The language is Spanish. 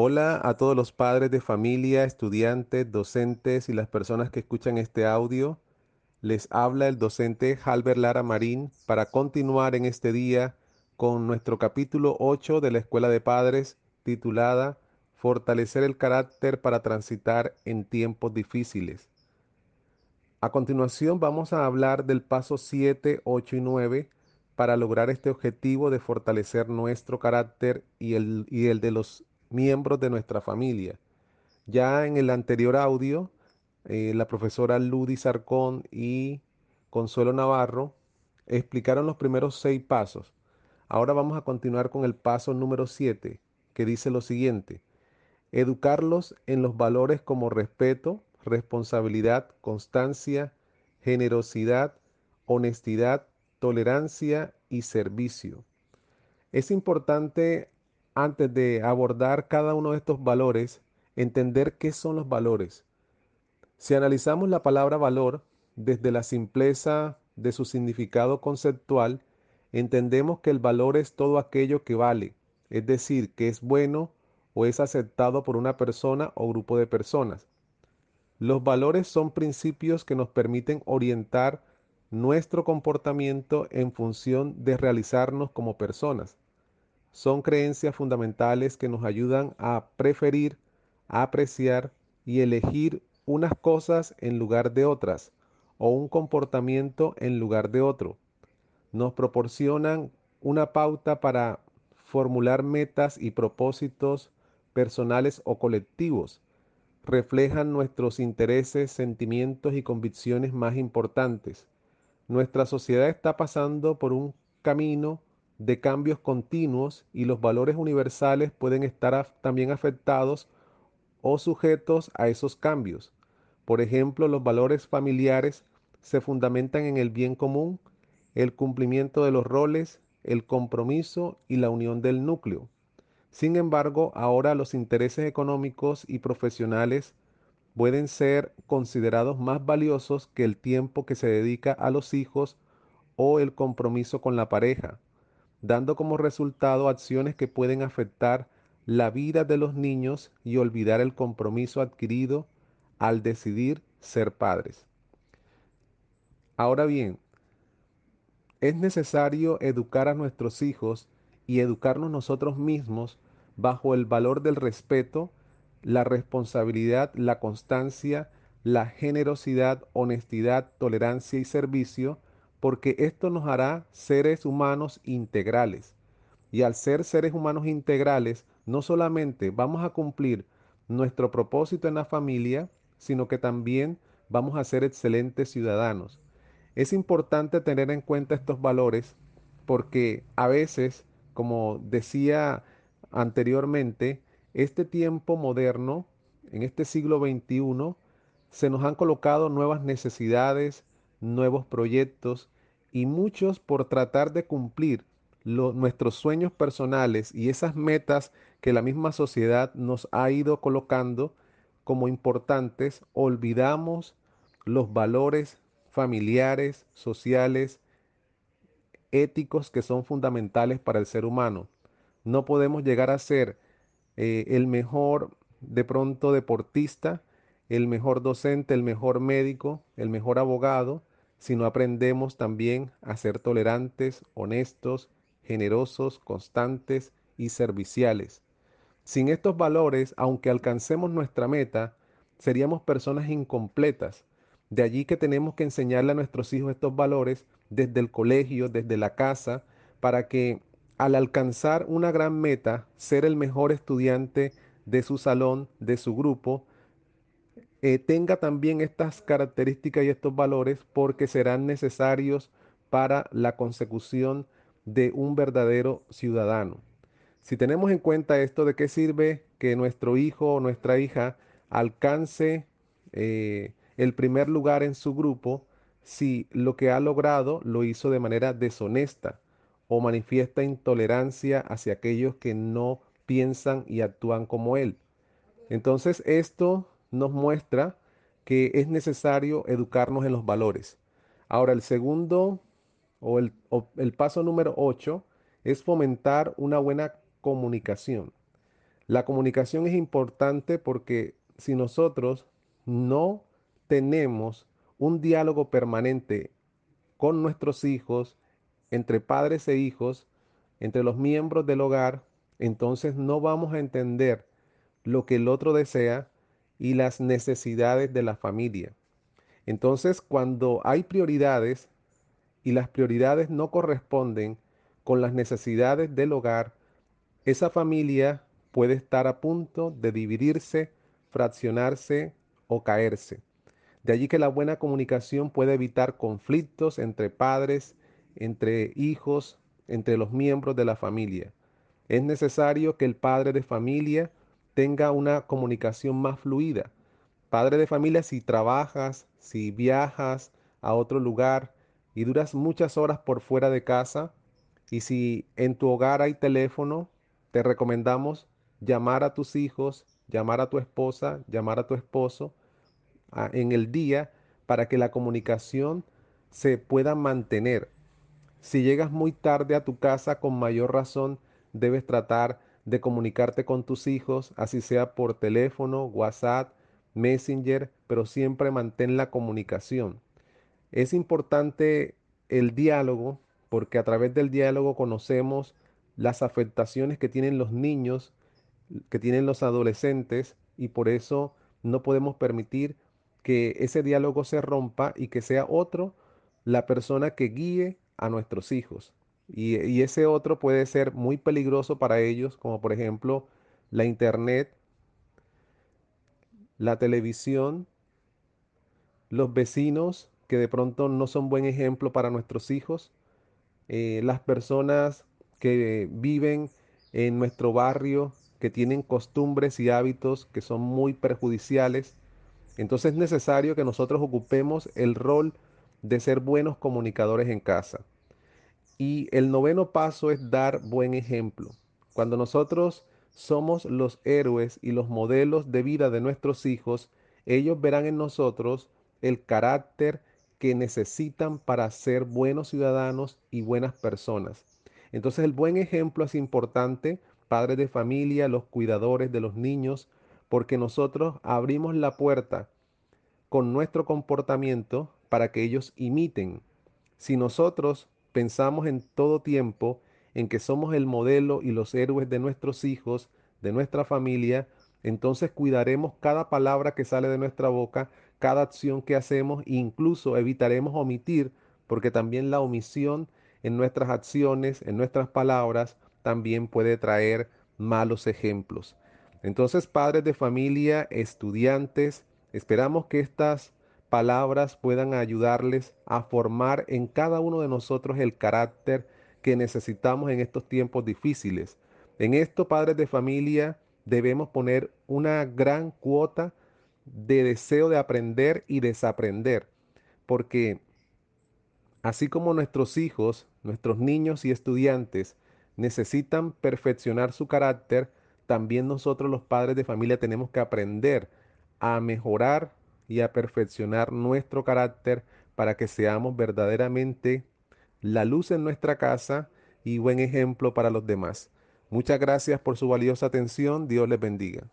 Hola a todos los padres de familia, estudiantes, docentes y las personas que escuchan este audio. Les habla el docente Halber Lara Marín para continuar en este día con nuestro capítulo 8 de la Escuela de Padres titulada Fortalecer el carácter para transitar en tiempos difíciles. A continuación vamos a hablar del paso 7, 8 y 9 para lograr este objetivo de fortalecer nuestro carácter y el, y el de los miembros de nuestra familia. Ya en el anterior audio, eh, la profesora Ludi Sarcón y Consuelo Navarro explicaron los primeros seis pasos. Ahora vamos a continuar con el paso número 7, que dice lo siguiente. Educarlos en los valores como respeto, responsabilidad, constancia, generosidad, honestidad, tolerancia y servicio. Es importante, antes de abordar cada uno de estos valores, entender qué son los valores. Si analizamos la palabra valor desde la simpleza de su significado conceptual, entendemos que el valor es todo aquello que vale, es decir, que es bueno o es aceptado por una persona o grupo de personas. Los valores son principios que nos permiten orientar nuestro comportamiento en función de realizarnos como personas. Son creencias fundamentales que nos ayudan a preferir, a apreciar y elegir unas cosas en lugar de otras o un comportamiento en lugar de otro. Nos proporcionan una pauta para formular metas y propósitos personales o colectivos. Reflejan nuestros intereses, sentimientos y convicciones más importantes nuestra sociedad está pasando por un camino de cambios continuos y los valores universales pueden estar también afectados o sujetos a esos cambios. Por ejemplo, los valores familiares se fundamentan en el bien común, el cumplimiento de los roles, el compromiso y la unión del núcleo. Sin embargo, ahora los intereses económicos y profesionales pueden ser considerados más valiosos que el tiempo que se dedica a los hijos o el compromiso con la pareja, dando como resultado acciones que pueden afectar la vida de los niños y olvidar el compromiso adquirido al decidir ser padres. Ahora bien, es necesario educar a nuestros hijos y educarnos nosotros mismos bajo el valor del respeto la responsabilidad, la constancia, la generosidad, honestidad, tolerancia y servicio, porque esto nos hará seres humanos integrales. Y al ser seres humanos integrales, no solamente vamos a cumplir nuestro propósito en la familia, sino que también vamos a ser excelentes ciudadanos. Es importante tener en cuenta estos valores porque a veces, como decía anteriormente, este tiempo moderno, en este siglo XXI, se nos han colocado nuevas necesidades, nuevos proyectos y muchos por tratar de cumplir nuestros sueños personales y esas metas que la misma sociedad nos ha ido colocando como importantes, olvidamos los valores familiares, sociales, éticos que son fundamentales para el ser humano. No podemos llegar a ser eh, el mejor de pronto deportista, el mejor docente, el mejor médico, el mejor abogado, si no aprendemos también a ser tolerantes, honestos, generosos, constantes y serviciales. Sin estos valores, aunque alcancemos nuestra meta, seríamos personas incompletas. De allí que tenemos que enseñarle a nuestros hijos estos valores desde el colegio, desde la casa, para que al alcanzar una gran meta, ser el mejor estudiante de su salón, de su grupo, eh, tenga también estas características y estos valores porque serán necesarios para la consecución de un verdadero ciudadano. Si tenemos en cuenta esto, ¿de qué sirve que nuestro hijo o nuestra hija alcance eh, el primer lugar en su grupo si lo que ha logrado lo hizo de manera deshonesta? o manifiesta intolerancia hacia aquellos que no piensan y actúan como él. Entonces esto nos muestra que es necesario educarnos en los valores. Ahora el segundo o el, el paso número 8 es fomentar una buena comunicación. La comunicación es importante porque si nosotros no tenemos un diálogo permanente con nuestros hijos, entre padres e hijos, entre los miembros del hogar, entonces no vamos a entender lo que el otro desea y las necesidades de la familia. Entonces, cuando hay prioridades y las prioridades no corresponden con las necesidades del hogar, esa familia puede estar a punto de dividirse, fraccionarse o caerse. De allí que la buena comunicación puede evitar conflictos entre padres, entre hijos, entre los miembros de la familia. Es necesario que el padre de familia tenga una comunicación más fluida. Padre de familia, si trabajas, si viajas a otro lugar y duras muchas horas por fuera de casa, y si en tu hogar hay teléfono, te recomendamos llamar a tus hijos, llamar a tu esposa, llamar a tu esposo en el día para que la comunicación se pueda mantener. Si llegas muy tarde a tu casa, con mayor razón debes tratar de comunicarte con tus hijos, así sea por teléfono, WhatsApp, Messenger, pero siempre mantén la comunicación. Es importante el diálogo porque a través del diálogo conocemos las afectaciones que tienen los niños, que tienen los adolescentes y por eso no podemos permitir que ese diálogo se rompa y que sea otro la persona que guíe a nuestros hijos. Y, ese otro puede ser muy peligroso para ellos, como por ejemplo la internet, la televisión, los vecinos que de pronto no son buen ejemplo para nuestros hijos, eh, las personas que viven en nuestro barrio, que tienen costumbres y hábitos que son muy perjudiciales. Entonces es necesario que nosotros ocupemos el rol de ser buenos comunicadores en casa. Y el noveno paso es dar buen ejemplo. Cuando nosotros somos los héroes y los modelos de vida de nuestros hijos, ellos verán en nosotros el carácter que necesitan para ser buenos ciudadanos y buenas personas. Entonces el buen ejemplo es importante, padres de familia, los cuidadores de los niños, porque nosotros abrimos la puerta con nuestro comportamiento para que ellos imiten. Si nosotros pensamos en todo tiempo en que somos el modelo y los héroes de nuestros hijos, de nuestra familia, entonces cuidaremos cada palabra que sale de nuestra boca, cada acción que hacemos, incluso evitaremos omitir, porque también la omisión en nuestras acciones, en nuestras palabras, también puede traer malos ejemplos. Entonces, padres de familia, estudiantes, esperamos que estas palabras puedan ayudarles a formar en cada uno de nosotros el carácter que necesitamos en estos tiempos difíciles. En esto, padres de familia, debemos poner una gran cuota de deseo de aprender y desaprender, porque así como nuestros hijos, nuestros niños y estudiantes necesitan perfeccionar su carácter, también nosotros los padres de familia tenemos que aprender a mejorar y a perfeccionar nuestro carácter para que seamos verdaderamente la luz en nuestra casa y buen ejemplo para los demás. Muchas gracias por su valiosa atención. Dios les bendiga.